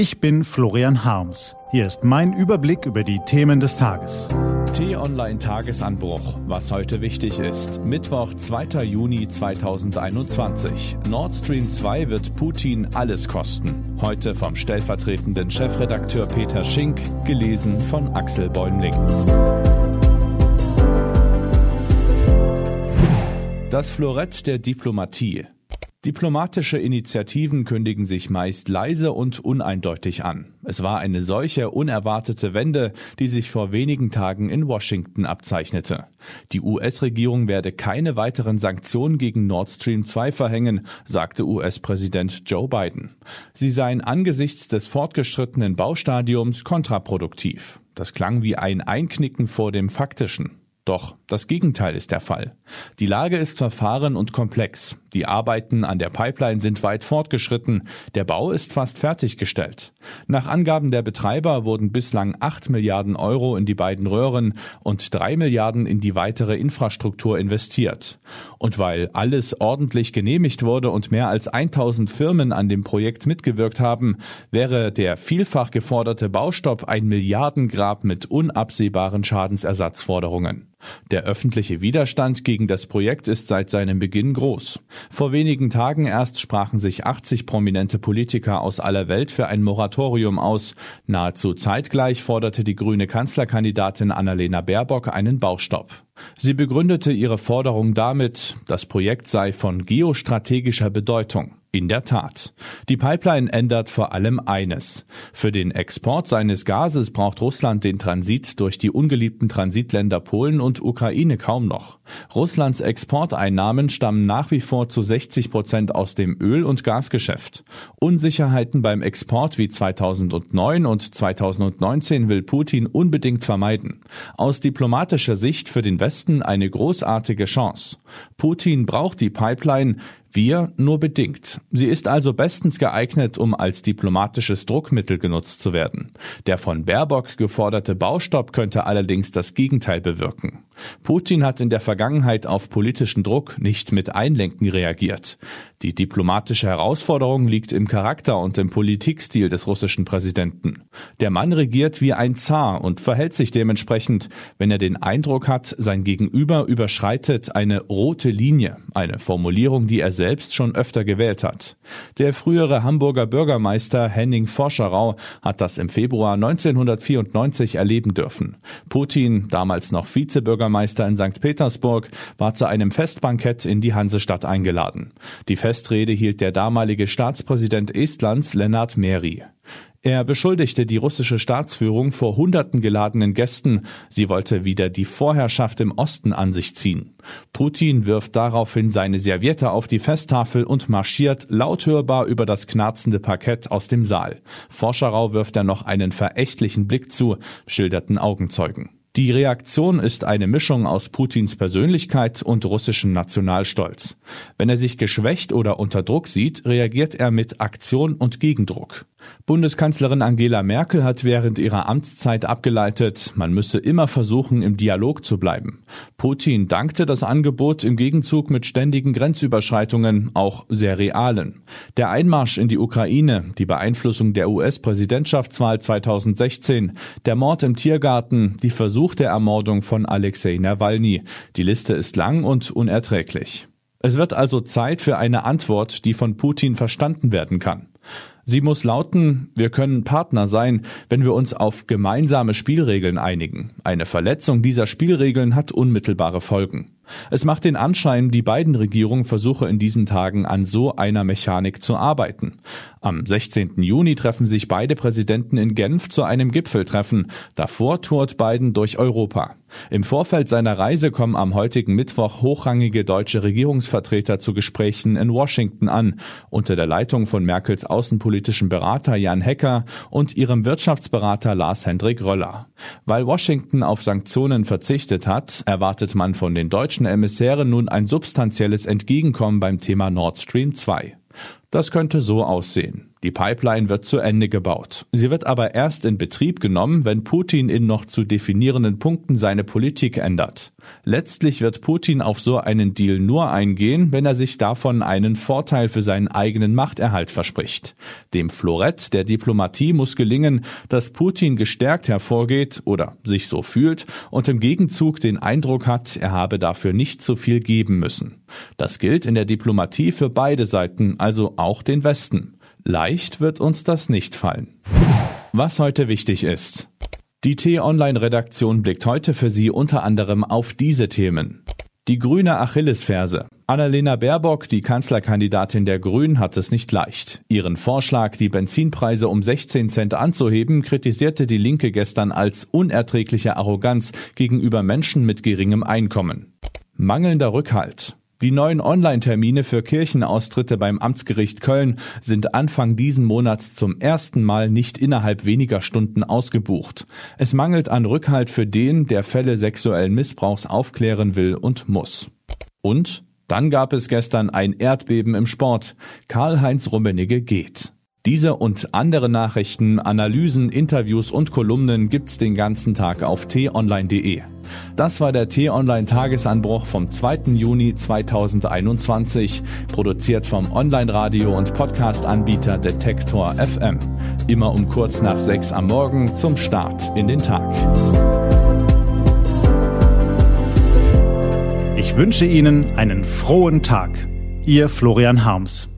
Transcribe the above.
Ich bin Florian Harms. Hier ist mein Überblick über die Themen des Tages. T-Online Tagesanbruch. Was heute wichtig ist. Mittwoch, 2. Juni 2021. Nord Stream 2 wird Putin alles kosten. Heute vom stellvertretenden Chefredakteur Peter Schink, gelesen von Axel Bäumling. Das Florett der Diplomatie. Diplomatische Initiativen kündigen sich meist leise und uneindeutig an. Es war eine solche unerwartete Wende, die sich vor wenigen Tagen in Washington abzeichnete. Die US-Regierung werde keine weiteren Sanktionen gegen Nord Stream 2 verhängen, sagte US-Präsident Joe Biden. Sie seien angesichts des fortgeschrittenen Baustadiums kontraproduktiv. Das klang wie ein Einknicken vor dem Faktischen. Doch das Gegenteil ist der Fall. Die Lage ist verfahren und komplex. Die Arbeiten an der Pipeline sind weit fortgeschritten. Der Bau ist fast fertiggestellt. Nach Angaben der Betreiber wurden bislang 8 Milliarden Euro in die beiden Röhren und 3 Milliarden in die weitere Infrastruktur investiert. Und weil alles ordentlich genehmigt wurde und mehr als 1000 Firmen an dem Projekt mitgewirkt haben, wäre der vielfach geforderte Baustopp ein Milliardengrab mit unabsehbaren Schadensersatzforderungen. Der öffentliche Widerstand gegen das Projekt ist seit seinem Beginn groß. Vor wenigen Tagen erst sprachen sich 80 prominente Politiker aus aller Welt für ein Moratorium aus. Nahezu zeitgleich forderte die grüne Kanzlerkandidatin Annalena Baerbock einen Baustopp. Sie begründete ihre Forderung damit, das Projekt sei von geostrategischer Bedeutung. In der Tat. Die Pipeline ändert vor allem eines. Für den Export seines Gases braucht Russland den Transit durch die ungeliebten Transitländer Polen und Ukraine kaum noch. Russlands Exporteinnahmen stammen nach wie vor zu 60 Prozent aus dem Öl- und Gasgeschäft. Unsicherheiten beim Export wie 2009 und 2019 will Putin unbedingt vermeiden. Aus diplomatischer Sicht für den Westen eine großartige Chance. Putin braucht die Pipeline, wir nur bedingt. Sie ist also bestens geeignet, um als diplomatisches Druckmittel genutzt zu werden. Der von Baerbock geforderte Baustopp könnte allerdings das Gegenteil bewirken. Putin hat in der Vergangenheit auf politischen Druck nicht mit Einlenken reagiert. Die diplomatische Herausforderung liegt im Charakter und im Politikstil des russischen Präsidenten. Der Mann regiert wie ein Zar und verhält sich dementsprechend, wenn er den Eindruck hat, sein Gegenüber überschreitet eine rote Linie, eine Formulierung, die er selbst schon öfter gewählt hat. Der frühere Hamburger Bürgermeister Henning Forscherau hat das im Februar 1994 erleben dürfen. Putin, damals noch Vizebürgermeister in St. Petersburg, war zu einem Festbankett in die Hansestadt eingeladen. Die Festrede hielt der damalige Staatspräsident Estlands Lennart Meri. Er beschuldigte die russische Staatsführung vor hunderten geladenen Gästen, sie wollte wieder die Vorherrschaft im Osten an sich ziehen. Putin wirft daraufhin seine Serviette auf die Festtafel und marschiert lauthörbar über das knarzende Parkett aus dem Saal. Forscherau wirft er noch einen verächtlichen Blick zu, schilderten Augenzeugen. Die Reaktion ist eine Mischung aus Putins Persönlichkeit und russischem Nationalstolz. Wenn er sich geschwächt oder unter Druck sieht, reagiert er mit Aktion und Gegendruck. Bundeskanzlerin Angela Merkel hat während ihrer Amtszeit abgeleitet, man müsse immer versuchen, im Dialog zu bleiben. Putin dankte das Angebot im Gegenzug mit ständigen Grenzüberschreitungen, auch sehr realen. Der Einmarsch in die Ukraine, die Beeinflussung der US-Präsidentschaftswahl 2016, der Mord im Tiergarten, die versuchte Ermordung von Alexei Nawalny. Die Liste ist lang und unerträglich. Es wird also Zeit für eine Antwort, die von Putin verstanden werden kann. Sie muss lauten, wir können Partner sein, wenn wir uns auf gemeinsame Spielregeln einigen. Eine Verletzung dieser Spielregeln hat unmittelbare Folgen. Es macht den Anschein, die beiden Regierungen versuche in diesen Tagen an so einer Mechanik zu arbeiten. Am 16. Juni treffen sich beide Präsidenten in Genf zu einem Gipfeltreffen. Davor tourt Biden durch Europa. Im Vorfeld seiner Reise kommen am heutigen Mittwoch hochrangige deutsche Regierungsvertreter zu Gesprächen in Washington an, unter der Leitung von Merkels außenpolitischen Berater Jan Hecker und ihrem Wirtschaftsberater Lars Hendrik Röller. Weil Washington auf Sanktionen verzichtet hat, erwartet man von den deutschen Emissären nun ein substanzielles Entgegenkommen beim Thema Nord Stream 2. Das könnte so aussehen. Die Pipeline wird zu Ende gebaut. Sie wird aber erst in Betrieb genommen, wenn Putin in noch zu definierenden Punkten seine Politik ändert. Letztlich wird Putin auf so einen Deal nur eingehen, wenn er sich davon einen Vorteil für seinen eigenen Machterhalt verspricht. Dem Florett der Diplomatie muss gelingen, dass Putin gestärkt hervorgeht oder sich so fühlt und im Gegenzug den Eindruck hat, er habe dafür nicht zu viel geben müssen. Das gilt in der Diplomatie für beide Seiten, also auch den Westen. Leicht wird uns das nicht fallen. Was heute wichtig ist. Die T-Online-Redaktion blickt heute für Sie unter anderem auf diese Themen. Die grüne Achillesferse. Annalena Baerbock, die Kanzlerkandidatin der Grünen, hat es nicht leicht. Ihren Vorschlag, die Benzinpreise um 16 Cent anzuheben, kritisierte die Linke gestern als unerträgliche Arroganz gegenüber Menschen mit geringem Einkommen. Mangelnder Rückhalt. Die neuen Online-Termine für Kirchenaustritte beim Amtsgericht Köln sind Anfang diesen Monats zum ersten Mal nicht innerhalb weniger Stunden ausgebucht. Es mangelt an Rückhalt für den, der Fälle sexuellen Missbrauchs aufklären will und muss. Und dann gab es gestern ein Erdbeben im Sport. Karl-Heinz Rummenigge geht. Diese und andere Nachrichten, Analysen, Interviews und Kolumnen gibt's den ganzen Tag auf t-online.de. Das war der T-Online Tagesanbruch vom 2. Juni 2021, produziert vom Online-Radio und Podcast-Anbieter Detektor FM. Immer um kurz nach sechs am Morgen zum Start in den Tag. Ich wünsche Ihnen einen frohen Tag. Ihr Florian Harms.